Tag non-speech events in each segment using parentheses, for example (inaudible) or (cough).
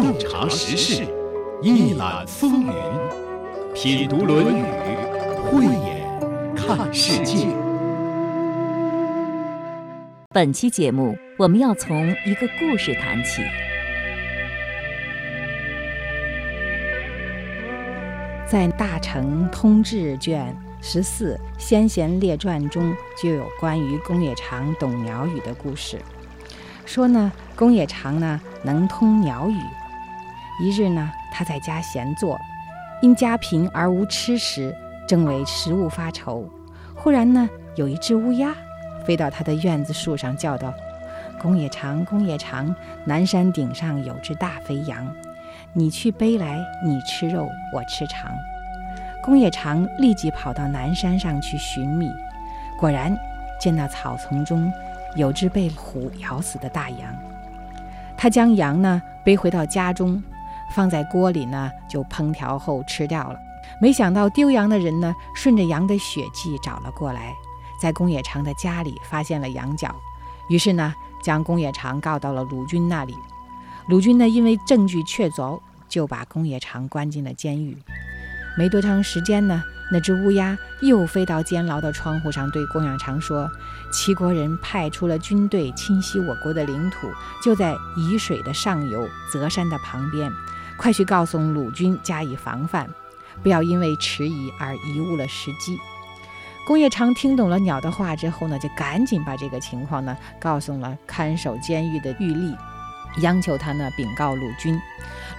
洞察时事，一览风云，品读《论语》，慧眼看世界。本期节目，我们要从一个故事谈起。在《大成通志》卷十四《先贤列传》中，就有关于公冶长懂鸟语的故事。说呢，公冶长呢能通鸟语。一日呢，他在家闲坐，因家贫而无吃食，正为食物发愁。忽然呢，有一只乌鸦飞到他的院子树上，叫道：“公冶长，公冶长，南山顶上有只大肥羊，你去背来，你吃肉，我吃肠。”公冶长立即跑到南山上去寻觅，果然见到草丛中。有只被虎咬死的大羊，他将羊呢背回到家中，放在锅里呢就烹调后吃掉了。没想到丢羊的人呢顺着羊的血迹找了过来，在公冶长的家里发现了羊角，于是呢将公冶长告到了鲁军那里。鲁军呢因为证据确凿，就把公冶长关进了监狱。没多长时间呢。那只乌鸦又飞到监牢的窗户上，对公冶长说：“齐国人派出了军队侵袭我国的领土，就在沂水的上游，泽山的旁边。快去告诉鲁军加以防范，不要因为迟疑而贻误了时机。”公冶长听懂了鸟的话之后呢，就赶紧把这个情况呢告诉了看守监狱的狱吏，央求他呢禀告鲁军。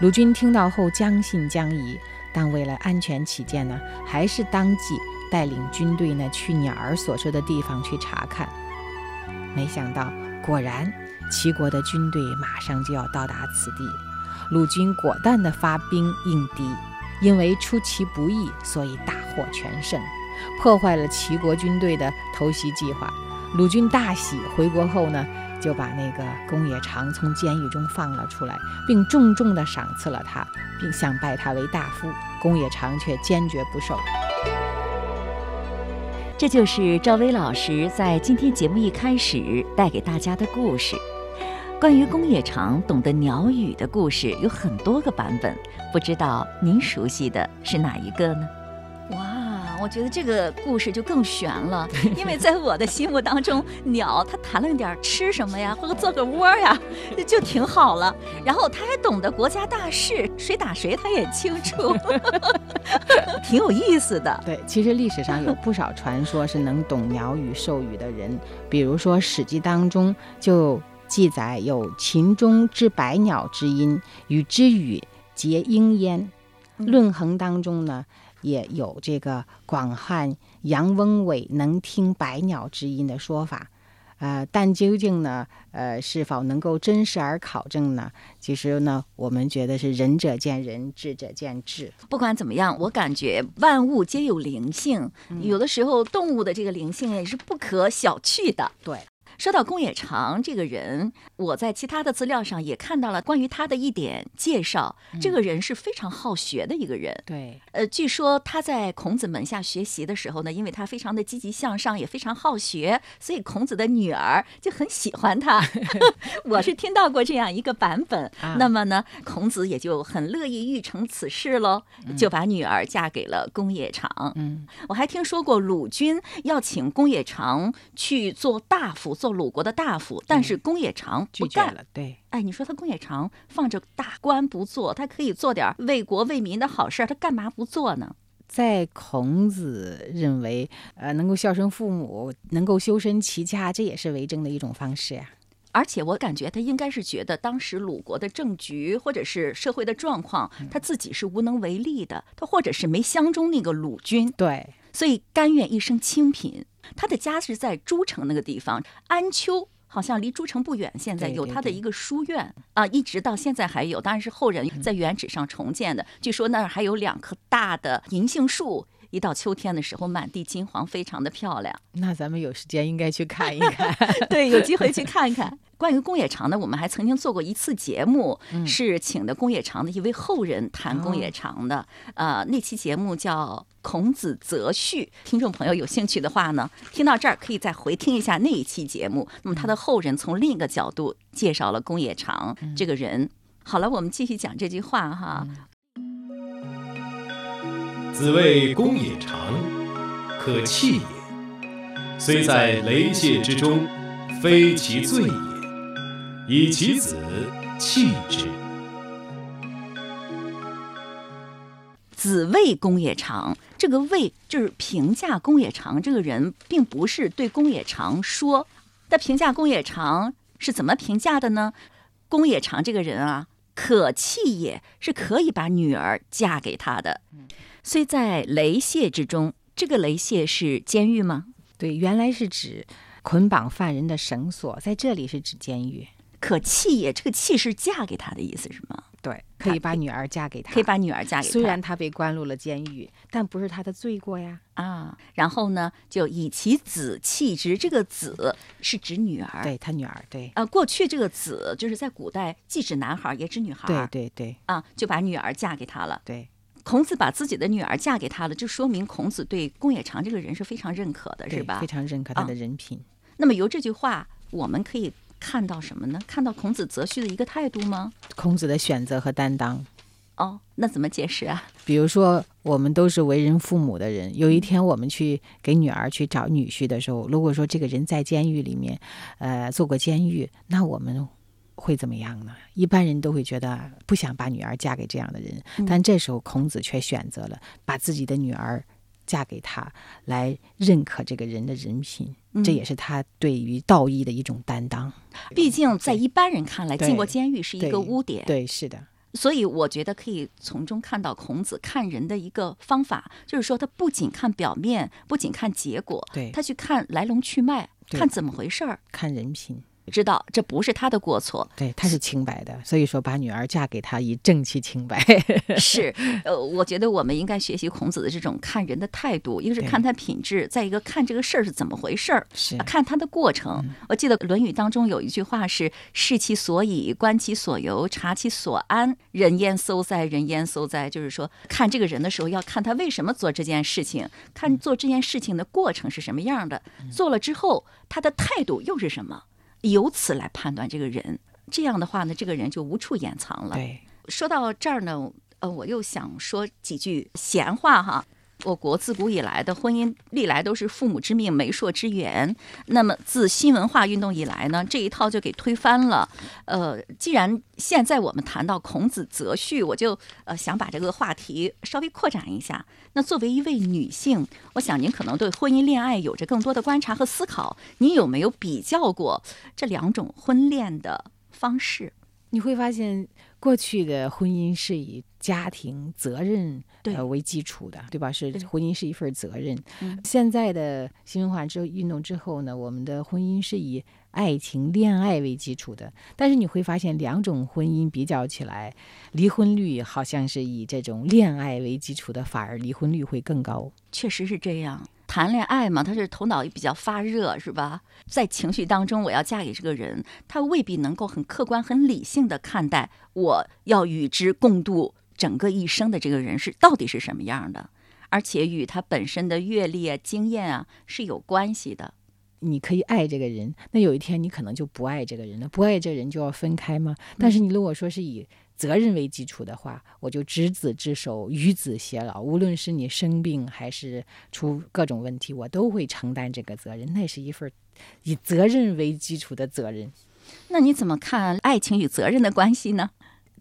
鲁军听到后将信将疑。但为了安全起见呢，还是当即带领军队呢去鸟儿所说的地方去查看。没想到，果然齐国的军队马上就要到达此地。鲁军果断地发兵应敌，因为出其不意，所以大获全胜，破坏了齐国军队的偷袭计划。鲁军大喜，回国后呢。就把那个公冶长从监狱中放了出来，并重重地赏赐了他，并想拜他为大夫。公冶长却坚决不受。这就是赵薇老师在今天节目一开始带给大家的故事。关于公冶长懂得鸟语的故事有很多个版本，不知道您熟悉的是哪一个呢？哇我觉得这个故事就更悬了，(laughs) 因为在我的心目当中，鸟它谈论点吃什么呀，或者做个窝呀，就挺好了。然后它还懂得国家大事，谁打谁它也清楚，(laughs) 挺有意思的。对，其实历史上有不少传说是能懂鸟语授语的人，比如说《史记》当中就记载有秦中之百鸟之音，与之语结音焉。论衡当中呢。也有这个广汉杨翁伟能听百鸟之音的说法，呃，但究竟呢，呃，是否能够真实而考证呢？其实呢，我们觉得是仁者见仁，智者见智。不管怎么样，我感觉万物皆有灵性，有的时候动物的这个灵性也是不可小觑的。对。说到公冶长这个人，我在其他的资料上也看到了关于他的一点介绍。这个人是非常好学的一个人。对，呃，据说他在孔子门下学习的时候呢，因为他非常的积极向上，也非常好学，所以孔子的女儿就很喜欢他。(laughs) 我是听到过这样一个版本。那么呢，孔子也就很乐意欲成此事喽，就把女儿嫁给了公冶长。嗯，我还听说过鲁军要请公冶长去做大夫做。鲁国的大夫，但是公冶长不干了。对，哎，你说他公冶长放着大官不做，他可以做点为国为民的好事，他干嘛不做呢？在孔子认为，呃，能够孝顺父母，能够修身齐家，这也是为政的一种方式呀。而且我感觉他应该是觉得当时鲁国的政局或者是社会的状况，他自己是无能为力的，他或者是没相中那个鲁军，对，所以甘愿一生清贫。他的家是在诸城那个地方，安丘好像离诸城不远。现在有他的一个书院啊，一直到现在还有，当然是后人在原址上重建的。据说那儿还有两棵大的银杏树，一到秋天的时候满地金黄，非常的漂亮。那咱们有时间应该去看一看，(laughs) 对，有机会去看看。关于公冶长呢，我们还曾经做过一次节目，是请的公冶长的一位后人谈公冶长的。呃，那期节目叫《孔子择婿》，听众朋友有兴趣的话呢，听到这儿可以再回听一下那一期节目。那么他的后人从另一个角度介绍了公冶长这个人。好了，我们继续讲这句话哈。子谓公也长，可弃也。虽在雷泄之中，非其罪也。以其子弃之。子谓公也长，这个谓就是评价公也长这个人，并不是对公也长说。那评价公也长是怎么评价的呢？公也长这个人啊，可弃也是可以把女儿嫁给他的。虽在雷泄之中，这个雷泄是监狱吗？对，原来是指捆绑犯人的绳索，在这里是指监狱。可弃也，这个弃是嫁给他的意思是吗？对，可以把女儿嫁给他，可以把女儿嫁给他。虽然他被关入了监狱，但不是他的罪过呀。啊，然后呢，就以其子弃之，这个子是指女儿，对他女儿，对。呃，过去这个子就是在古代既指男孩也指女孩，对对对。啊，就把女儿嫁给他了。对，孔子把自己的女儿嫁给他了，就说明孔子对公冶长这个人是非常认可的，是吧？非常认可他的人品。那么由这句话，我们可以。看到什么呢？看到孔子择婿的一个态度吗？孔子的选择和担当。哦，那怎么解释啊？比如说，我们都是为人父母的人，有一天我们去给女儿去找女婿的时候，如果说这个人在监狱里面，呃，做过监狱，那我们会怎么样呢？一般人都会觉得不想把女儿嫁给这样的人，但这时候孔子却选择了把自己的女儿。嫁给他，来认可这个人的人品，这也是他对于道义的一种担当。毕竟在一般人看来，进过监狱是一个污点。对，是的。所以我觉得可以从中看到孔子看人的一个方法，就是说他不仅看表面，不仅看结果，对他去看来龙去脉，看怎么回事儿，看人品。知道这不是他的过错，对，他是清白的，所以说把女儿嫁给他以正其清白。(laughs) 是，呃，我觉得我们应该学习孔子的这种看人的态度，一个是看他品质，再一个看这个事儿是怎么回事儿，是看他的过程。我记得《论语》当中有一句话是“视其所以，观其所由，察其所安，人焉搜哉，人焉搜哉”，就是说看这个人的时候要看他为什么做这件事情，看做这件事情的过程是什么样的，做了之后他的态度又是什么。由此来判断这个人，这样的话呢，这个人就无处掩藏了。对，说到这儿呢，呃，我又想说几句闲话哈。我国自古以来的婚姻历来都是父母之命、媒妁之言。那么自新文化运动以来呢，这一套就给推翻了。呃，既然现在我们谈到孔子择婿，我就呃想把这个话题稍微扩展一下。那作为一位女性，我想您可能对婚姻恋爱有着更多的观察和思考。您有没有比较过这两种婚恋的方式？你会发现。过去的婚姻是以家庭责任呃为基础的，对吧？是婚姻是一份责任。现在的新文化之运动之后呢，我们的婚姻是以爱情、恋爱为基础的。但是你会发现，两种婚姻比较起来，离婚率好像是以这种恋爱为基础的，反而离婚率会更高。确实是这样。谈恋爱嘛，他是头脑也比较发热，是吧？在情绪当中，我要嫁给这个人，他未必能够很客观、很理性的看待我要与之共度整个一生的这个人是到底是什么样的，而且与他本身的阅历啊、经验啊是有关系的。你可以爱这个人，那有一天你可能就不爱这个人了，不爱这人就要分开吗？但是你如果说是以责任为基础的话，我就执子之手，与子偕老。无论是你生病还是出各种问题，我都会承担这个责任。那是一份以责任为基础的责任。那你怎么看爱情与责任的关系呢？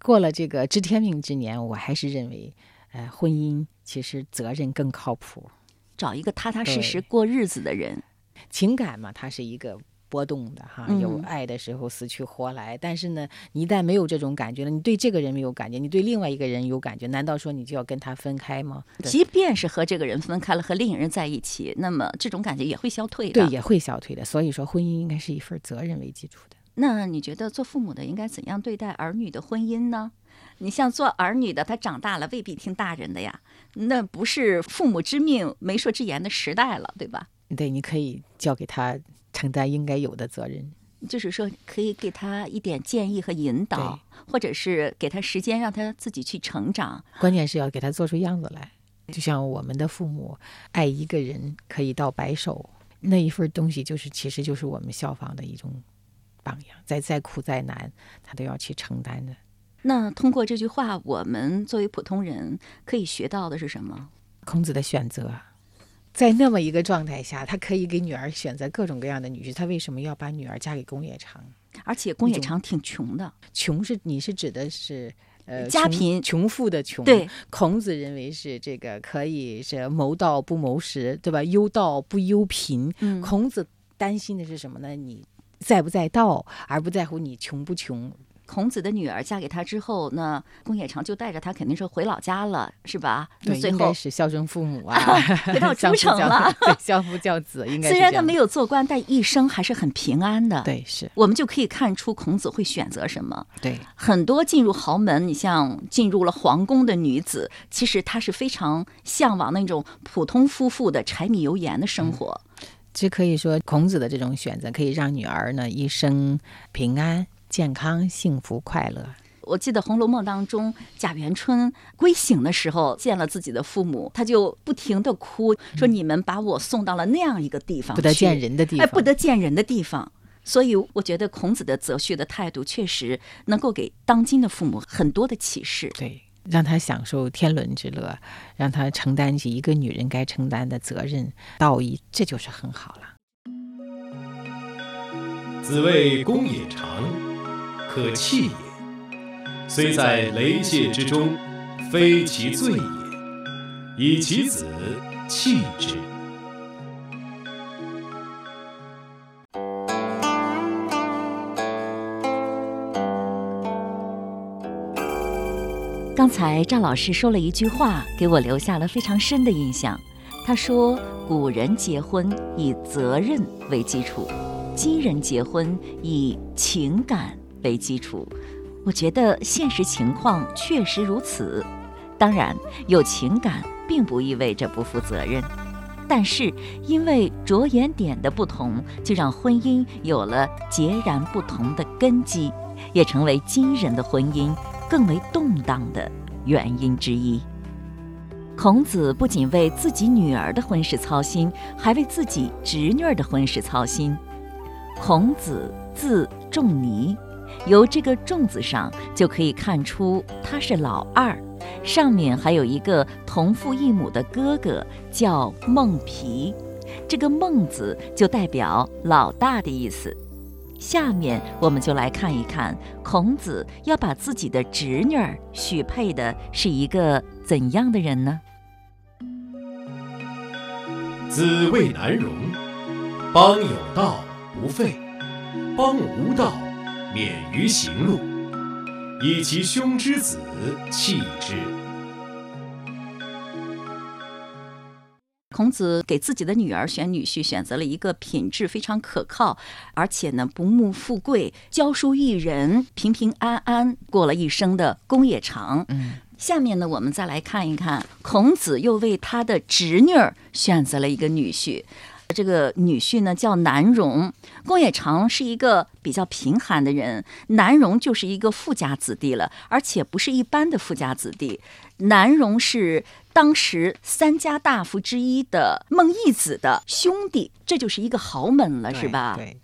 过了这个知天命之年，我还是认为，呃，婚姻其实责任更靠谱。找一个踏踏实实过日子的人，情感嘛，它是一个。波动的哈，有爱的时候死去活来，但是呢，你一旦没有这种感觉了，你对这个人没有感觉，你对另外一个人有感觉，难道说你就要跟他分开吗？即便是和这个人分开了，和另一个人在一起，那么这种感觉也会消退的。对，也会消退的。所以说，婚姻应该是一份责任为基础的。那你觉得做父母的应该怎样对待儿女的婚姻呢？你像做儿女的，他长大了未必听大人的呀，那不是父母之命、媒妁之言的时代了，对吧？对，你可以交给他。承担应该有的责任，就是说可以给他一点建议和引导，或者是给他时间让他自己去成长。关键是要给他做出样子来，就像我们的父母爱一个人可以到白首，那一份东西就是其实就是我们效仿的一种榜样。再再苦再难，他都要去承担的。那通过这句话，我们作为普通人可以学到的是什么？孔子的选择，在那么一个状态下，他可以给女儿选择各种各样的女婿，他为什么要把女儿嫁给公冶长？而且公冶长挺穷的，穷是你是指的是呃家贫穷富的穷。对，孔子认为是这个可以是谋道不谋食，对吧？忧道不忧贫。嗯孔子担心的是什么呢？你在不在道，而不在乎你穷不穷。孔子的女儿嫁给他之后，那公冶长就带着他肯定是回老家了，是吧？那对，最后应该是孝顺父母啊，(laughs) 回到 (laughs) 相夫教诸城了 (laughs) 对，相夫教子，应该虽然他没有做官，但一生还是很平安的。，对，是我们就可以看出孔子会选择什么。对，很多进入豪门，你像进入了皇宫的女子，其实她是非常向往那种普通夫妇的柴米油盐的生活。这可以说孔子的这种选择，可以让女儿呢一生平安、健康、幸福、快乐。我记得《红楼梦》当中，贾元春归省的时候见了自己的父母，他就不停的哭，说：“你们把我送到了那样一个地方，不得见，人的地方哎，方，不得见人的地方。”所以，我觉得孔子的择婿的态度确实能够给当今的父母很多的启示。对，让他享受天伦之乐，让他承担起一个女人该承担的责任、道义，这就是很好了。子谓公也长，可弃也。虽在雷界之中，非其罪也。以其子弃之。刚才赵老师说了一句话，给我留下了非常深的印象。他说：“古人结婚以责任为基础，今人结婚以情感为基础。”我觉得现实情况确实如此。当然，有情感并不意味着不负责任，但是因为着眼点的不同，就让婚姻有了截然不同的根基，也成为今人的婚姻更为动荡的原因之一。孔子不仅为自己女儿的婚事操心，还为自己侄女儿的婚事操心。孔子字仲尼，由这个“仲”字上就可以看出他是老二，上面还有一个同父异母的哥哥叫孟皮，这个“孟”字就代表老大的意思。下面我们就来看一看，孔子要把自己的侄女儿许配的是一个怎样的人呢？子谓南容：“邦有道不废，邦无道免于行路。以其兄之子弃之。”孔子给自己的女儿选女婿，选择了一个品质非常可靠，而且呢不慕富贵、教书育人、平平安安过了一生的公冶长。嗯，下面呢，我们再来看一看，孔子又为他的侄女儿选择了一个女婿。这个女婿呢叫南荣，宫野长是一个比较贫寒的人，南荣就是一个富家子弟了，而且不是一般的富家子弟。南荣是当时三家大夫之一的孟义子的兄弟，这就是一个豪门了，是吧？对，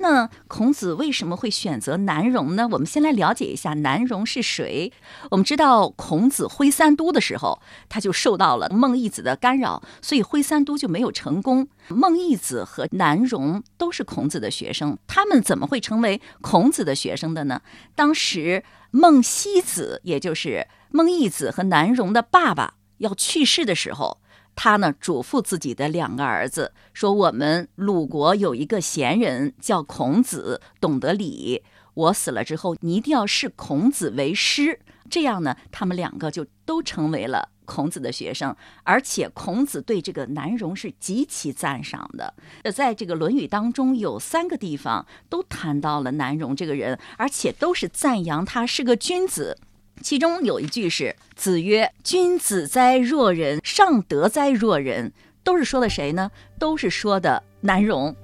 那孔子为什么会选择南荣呢？我们先来了解一下南荣是谁。我们知道孔子挥三都的时候，他就受到了孟义子的干扰，所以挥三都就没有成功。孟义子和南荣都是孔子的学生，他们怎么会成为孔子的学生的呢？当时孟西子，也就是孟义子和南荣的爸爸要去世的时候，他呢嘱咐自己的两个儿子说：“我们鲁国有一个贤人叫孔子，懂得礼。我死了之后，你一定要视孔子为师。这样呢，他们两个就都成为了孔子的学生。而且孔子对这个南荣是极其赞赏的。呃，在这个《论语》当中，有三个地方都谈到了南荣这个人，而且都是赞扬他是个君子。其中有一句是“子曰：君子哉若人，尚德哉若人”，都是说的谁呢？都是说的南荣。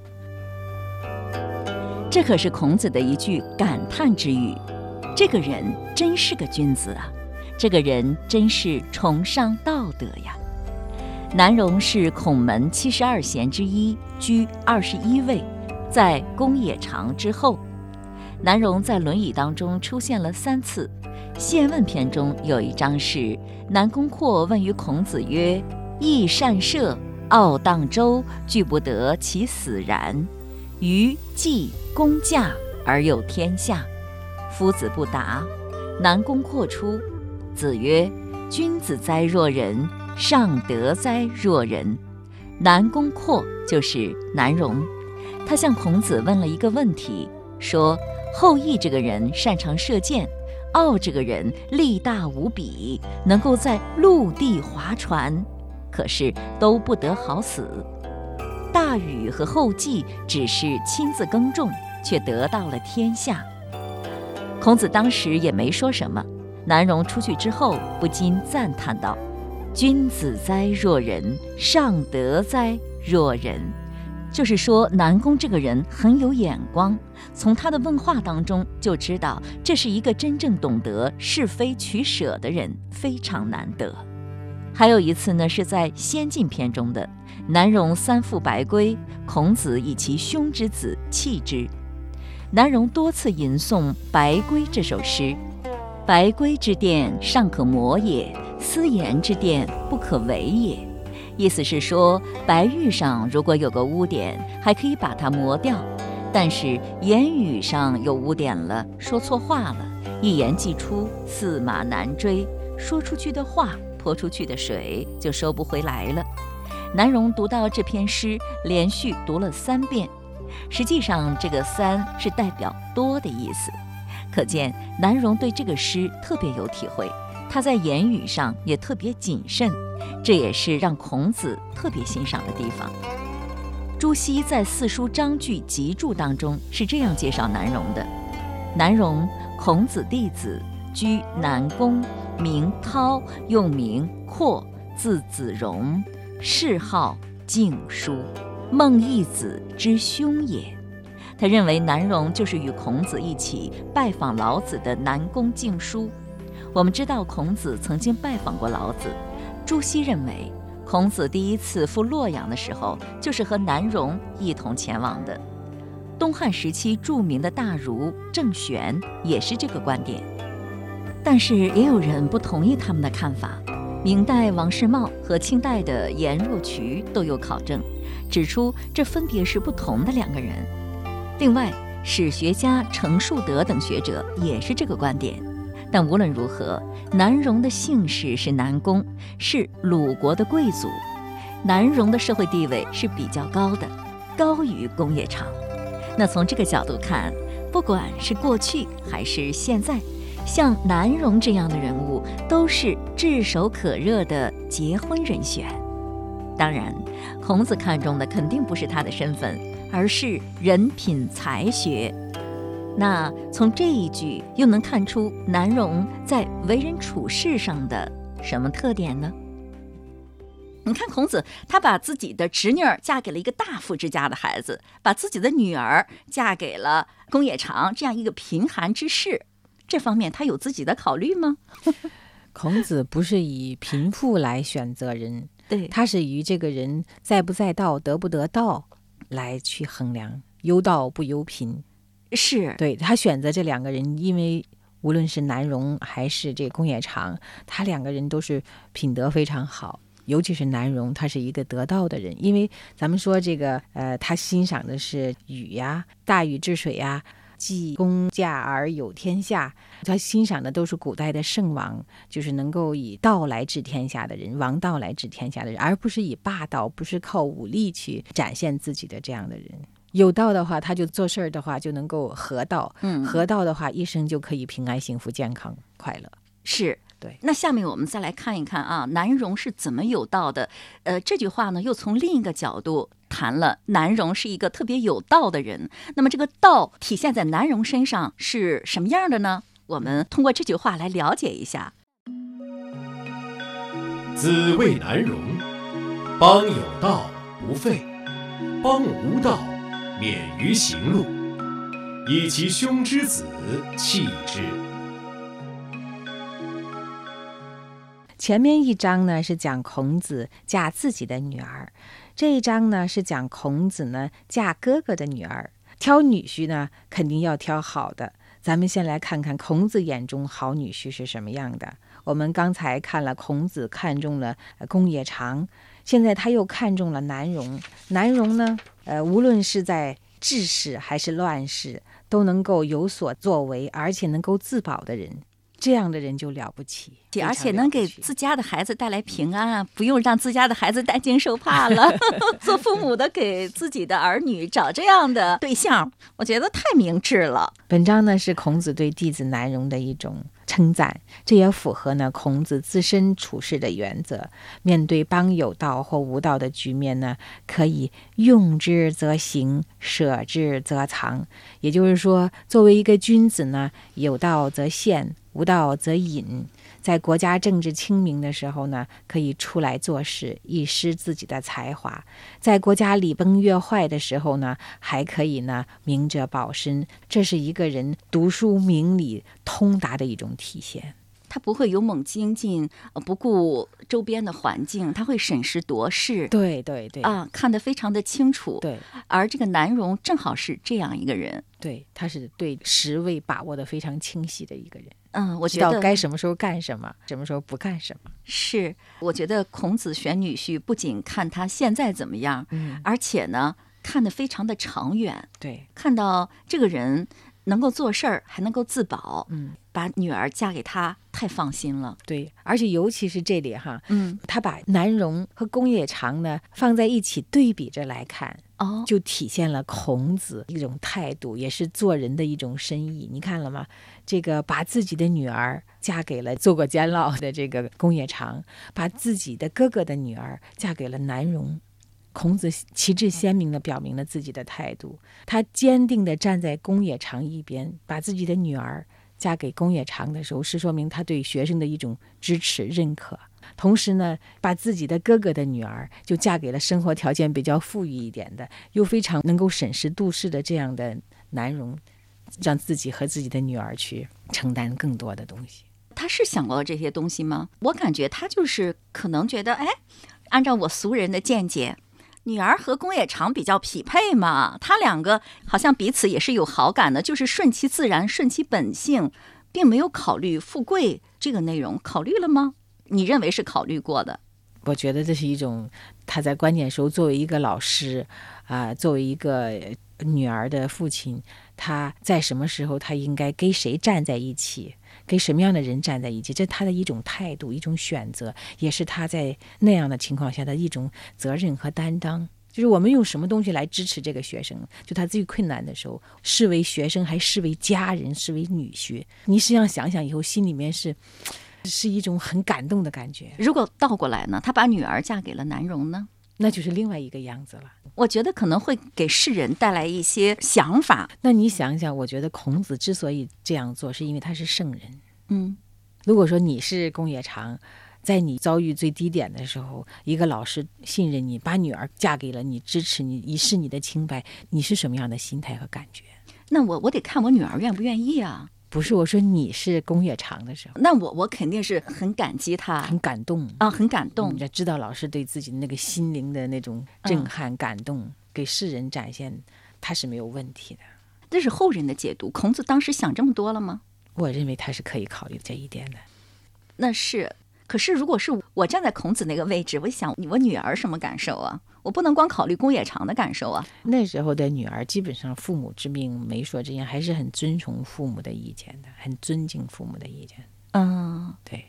这可是孔子的一句感叹之语。这个人真是个君子啊！这个人真是崇尚道德呀！南荣是孔门七十二贤之一，居二十一位，在公冶长之后。南荣在《论语》当中出现了三次，谢问篇中有一章是南宫阔问于孔子曰：“益善射，傲荡周，惧不得其死然。于季公驾而有天下。”夫子不答。南宫阔出，子曰：“君子哉若人！尚德哉若人！”南宫阔就是南荣，他向孔子问了一个问题，说：“后羿这个人擅长射箭，敖这个人力大无比，能够在陆地划船，可是都不得好死。大禹和后稷只是亲自耕种，却得到了天下。”孔子当时也没说什么。南荣出去之后，不禁赞叹道：“君子哉若人！尚德哉若人！”就是说，南宫这个人很有眼光，从他的问话当中就知道，这是一个真正懂得是非取舍的人，非常难得。还有一次呢，是在《先进篇》中的南荣三父白圭，孔子以其兄之子弃之。南荣多次吟诵《白圭》这首诗：“白圭之殿，尚可磨也；斯言之殿，不可为也。”意思是说，白玉上如果有个污点，还可以把它磨掉；但是言语上有污点了，说错话了，一言既出，驷马难追。说出去的话，泼出去的水，就收不回来了。南荣读到这篇诗，连续读了三遍。实际上，这个“三”是代表多的意思，可见南荣对这个诗特别有体会。他在言语上也特别谨慎，这也是让孔子特别欣赏的地方。朱熹在《四书章句集注》当中是这样介绍南荣的：南荣，孔子弟子，居南宫，名涛，又名括，字子荣，谥号敬叔。孟义子之兄也，他认为南荣就是与孔子一起拜访老子的南宫敬叔。我们知道孔子曾经拜访过老子。朱熹认为，孔子第一次赴洛阳的时候，就是和南荣一同前往的。东汉时期著名的大儒郑玄也是这个观点，但是也有人不同意他们的看法。明代王世茂和清代的颜若渠都有考证。指出这分别是不同的两个人。另外，史学家程树德等学者也是这个观点。但无论如何，南荣的姓氏是南宫，是鲁国的贵族，南荣的社会地位是比较高的，高于公冶长。那从这个角度看，不管是过去还是现在，像南荣这样的人物，都是炙手可热的结婚人选。当然，孔子看重的肯定不是他的身份，而是人品才学。那从这一句又能看出南荣在为人处事上的什么特点呢？你看，孔子他把自己的侄女儿嫁给了一个大富之家的孩子，把自己的女儿嫁给了公冶长这样一个贫寒之士，这方面他有自己的考虑吗？(laughs) 孔子不是以贫富来选择人。对，他是以这个人在不在道、得不得道来去衡量，忧道不忧贫。是对他选择这两个人，因为无论是南荣还是这公冶长，他两个人都是品德非常好，尤其是南荣，他是一个得道的人。因为咱们说这个，呃，他欣赏的是禹呀，大禹治水呀。既公驾而有天下，他欣赏的都是古代的圣王，就是能够以道来治天下的人，王道来治天下的人，而不是以霸道，不是靠武力去展现自己的这样的人。有道的话，他就做事儿的话就能够合道，嗯，合道的话，一生就可以平安、幸福、健康、快乐。是。对，那下面我们再来看一看啊，南荣是怎么有道的？呃，这句话呢，又从另一个角度谈了南荣是一个特别有道的人。那么，这个道体现在南荣身上是什么样的呢？我们通过这句话来了解一下。子谓南荣：“邦有道不废，邦无道免于行路。以其兄之子弃之。”前面一章呢是讲孔子嫁自己的女儿，这一章呢是讲孔子呢嫁哥哥的女儿。挑女婿呢肯定要挑好的，咱们先来看看孔子眼中好女婿是什么样的。我们刚才看了孔子看中了公冶长，现在他又看中了南荣。南荣呢，呃，无论是在治世还是乱世，都能够有所作为，而且能够自保的人。这样的人就了不起，而且能给自家的孩子带来平安啊！不用让自家的孩子担惊受怕了。(laughs) 做父母的给自己的儿女找这样的对象，我觉得太明智了。本章呢是孔子对弟子南容的一种称赞，这也符合呢孔子自身处事的原则。面对邦有道或无道的局面呢，可以用之则行，舍之则藏。也就是说，作为一个君子呢，有道则现。无道则隐，在国家政治清明的时候呢，可以出来做事，一施自己的才华；在国家礼崩乐坏的时候呢，还可以呢明哲保身。这是一个人读书明理通达的一种体现。他不会勇猛精进，不顾周边的环境，他会审时度势。对对对，啊，看得非常的清楚。对，而这个南荣正好是这样一个人。对，他是对时位把握的非常清晰的一个人。嗯，我觉得该什么时候干什么，什么时候不干什么。是，我觉得孔子选女婿不仅看他现在怎么样，嗯，而且呢，看得非常的长远。对，看到这个人。能够做事儿，还能够自保，嗯，把女儿嫁给他，太放心了。对，而且尤其是这里哈，嗯，他把南荣和公冶长呢放在一起对比着来看，哦，就体现了孔子一种态度，也是做人的一种深意。你看了吗？这个把自己的女儿嫁给了做过监牢的这个公冶长，把自己的哥哥的女儿嫁给了南荣。孔子旗帜鲜明地表明了自己的态度，他坚定地站在公冶长一边，把自己的女儿嫁给公冶长的时候，是说明他对学生的一种支持认可。同时呢，把自己的哥哥的女儿就嫁给了生活条件比较富裕一点的，又非常能够审时度势的这样的南荣，让自己和自己的女儿去承担更多的东西。他是想过这些东西吗？我感觉他就是可能觉得，哎，按照我俗人的见解。女儿和宫野长比较匹配嘛，他两个好像彼此也是有好感的，就是顺其自然，顺其本性，并没有考虑富贵这个内容，考虑了吗？你认为是考虑过的？我觉得这是一种他在关键时候作为一个老师啊，作为一个女儿的父亲，他在什么时候他应该跟谁站在一起？跟什么样的人站在一起，这是他的一种态度，一种选择，也是他在那样的情况下的一种责任和担当。就是我们用什么东西来支持这个学生？就他最困难的时候，视为学生，还视为家人，视为女婿。你实际上想想以后，心里面是是一种很感动的感觉。如果倒过来呢？他把女儿嫁给了南荣呢？那就是另外一个样子了。我觉得可能会给世人带来一些想法。那你想想，我觉得孔子之所以这样做，是因为他是圣人。嗯，如果说你是公冶长，在你遭遇最低点的时候，一个老师信任你，把女儿嫁给了你，支持你，以示你的清白，你是什么样的心态和感觉？那我我得看我女儿愿不愿意啊。不是我说你是公冶长的时候，那我我肯定是很感激他，很感动啊，很感动。你知道老师对自己那个心灵的那种震撼、感动，给世人展现，他是没有问题的。这是后人的解读。孔子当时想这么多了吗？我认为他是可以考虑这一点的。那是，可是如果是我站在孔子那个位置，我想我女儿什么感受啊？我不能光考虑公冶长的感受啊！那时候的女儿基本上父母之命、媒妁之言，还是很遵从父母的意见的，很尊敬父母的意见。嗯，对。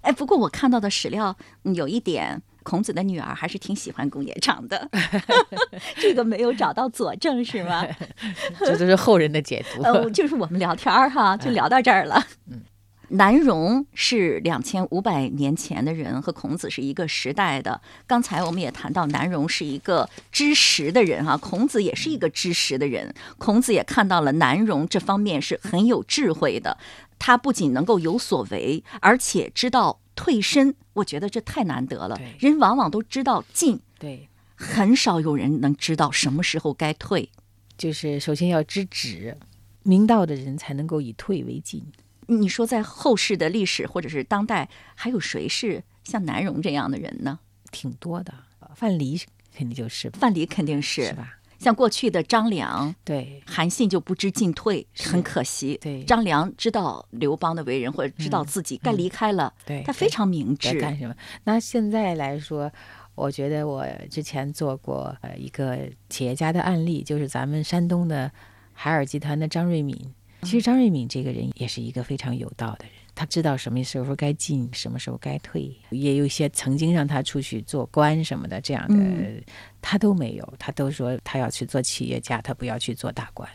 哎，不过我看到的史料有一点，孔子的女儿还是挺喜欢公冶长的，(laughs) 这个没有找到佐证是吗？(laughs) 这都是后人的解读。呃，就是我们聊天儿哈，(laughs) 就聊到这儿了。嗯。南荣是两千五百年前的人，和孔子是一个时代的。刚才我们也谈到，南荣是一个知识的人哈，孔子也是一个知识的人。孔子也看到了南荣这方面是很有智慧的，他不仅能够有所为，而且知道退身。我觉得这太难得了。人往往都知道进，对，很少有人能知道什么时候该退。就是首先要知止，明道的人才能够以退为进。你说在后世的历史或者是当代，还有谁是像南荣这样的人呢？挺多的，范蠡肯定就是，范蠡肯定是，是吧？像过去的张良，对韩信就不知进退，很可惜。对张良知道刘邦的为人，或者知道自己该离开了，对他非常明智。干什么？那现在来说，我觉得我之前做过呃一个企业家的案例，就是咱们山东的海尔集团的张瑞敏。其实张瑞敏这个人也是一个非常有道的人，他知道什么时候该进，什么时候该退。也有一些曾经让他出去做官什么的这样的，嗯他都没有，他都说他要去做企业家，他不要去做大官。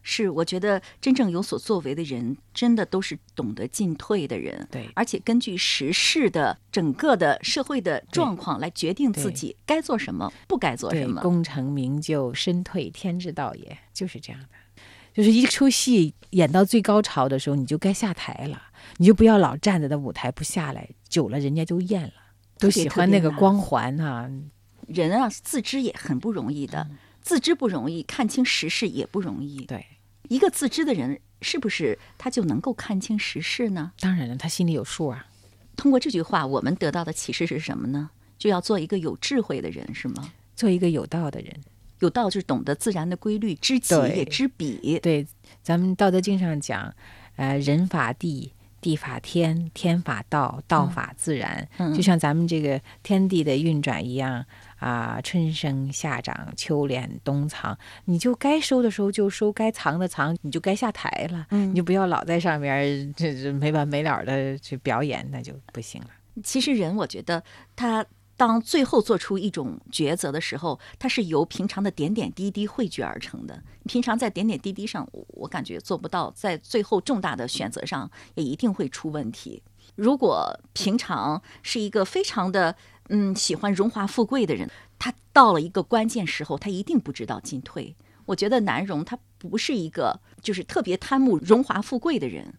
是，我觉得真正有所作为的人，真的都是懂得进退的人。对而且根据时事的整个的社会的状况来决定自己该做什么，不该做什，么。功成名就，身退天之道也，就是这样的。就是一出戏演到最高潮的时候，你就该下台了，你就不要老站在那舞台不下来，久了人家就厌了，都喜欢那个光环哈、人啊，自知也很不容易的，自知不容易，看清时事也不容易。对，一个自知的人，是不是他就能够看清时事呢？当然了，他心里有数啊。通过这句话，我们得到的启示是什么呢？就要做一个有智慧的人，是吗？做一个有道的人，有道就是懂得自然的规律，知己也知彼。对，咱们《道德经》上讲，呃，人法地，地法天，天法道，道法自然。嗯就像咱们这个天地的运转一样啊，春生夏长，秋敛冬藏，你就该收的时候就收，该藏的藏，你就该下台了，嗯你就不要老在上面儿这这没完没了的去表演，那就不行了。其实人，我觉得他当最后做出一种抉择的时候，它是由平常的点点滴滴汇聚而成的。平常在点点滴滴上，我我感觉做不到，在最后重大的选择上也一定会出问题。如果平常是一个非常的嗯喜欢荣华富贵的人，他到了一个关键时候，他一定不知道进退。我觉得南荣他不是一个就是特别贪慕荣华富贵的人，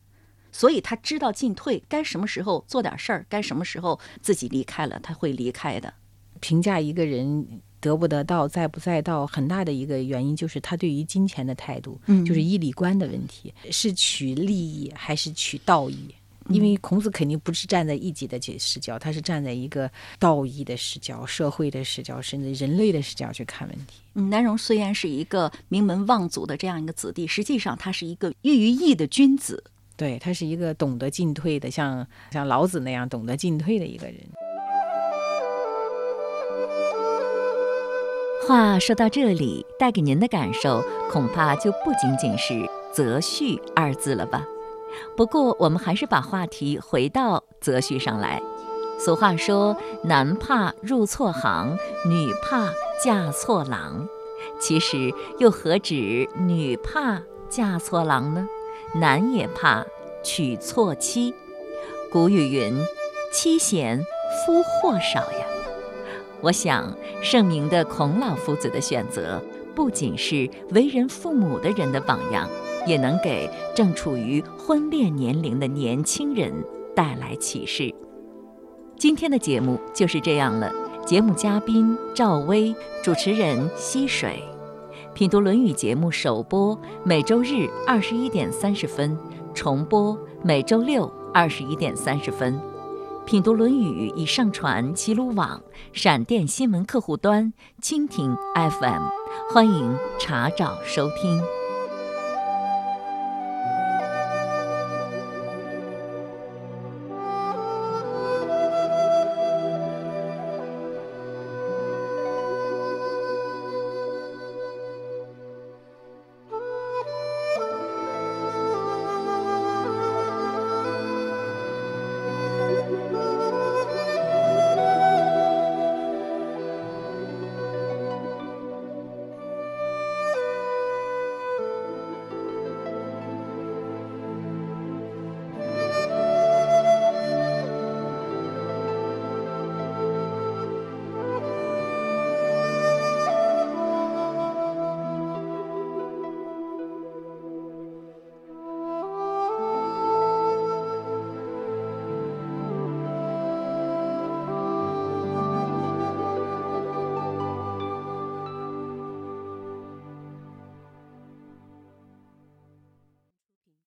所以他知道进退，该什么时候做点事儿，该什么时候自己离开了，他会离开的。评价一个人得不得道、在不在道，很大的一个原因就是他对于金钱的态度，嗯就是义理观的问题，是取利益还是取道义？因为孔子肯定不是站在一己的这视角，他是站在一个道义的视角、社会的视角，甚至人类的视角去看问题。嗯，南荣虽然是一个名门望族的这样一个子弟，实际上他是一个寓于义的君子。对他是一个懂得进退的，像像老子那样懂得进退的一个人。话说到这里，带给您的感受恐怕就不仅仅是“择婿”二字了吧？不过，我们还是把话题回到择婿上来。俗话说：“男怕入错行，女怕嫁错郎。”其实又何止女怕嫁错郎呢？男也怕娶错妻。古语云：“妻贤，夫祸少呀。”我想，圣明的孔老夫子的选择，不仅是为人父母的人的榜样，也能给正处于婚恋年龄的年轻人带来启示。今天的节目就是这样了。节目嘉宾赵薇，主持人溪水。品读《论语》节目首播每周日二十一点三十分，重播每周六二十一点三十分。品读《论语》已上传齐鲁网、闪电新闻客户端、蜻蜓 FM，欢迎查找收听。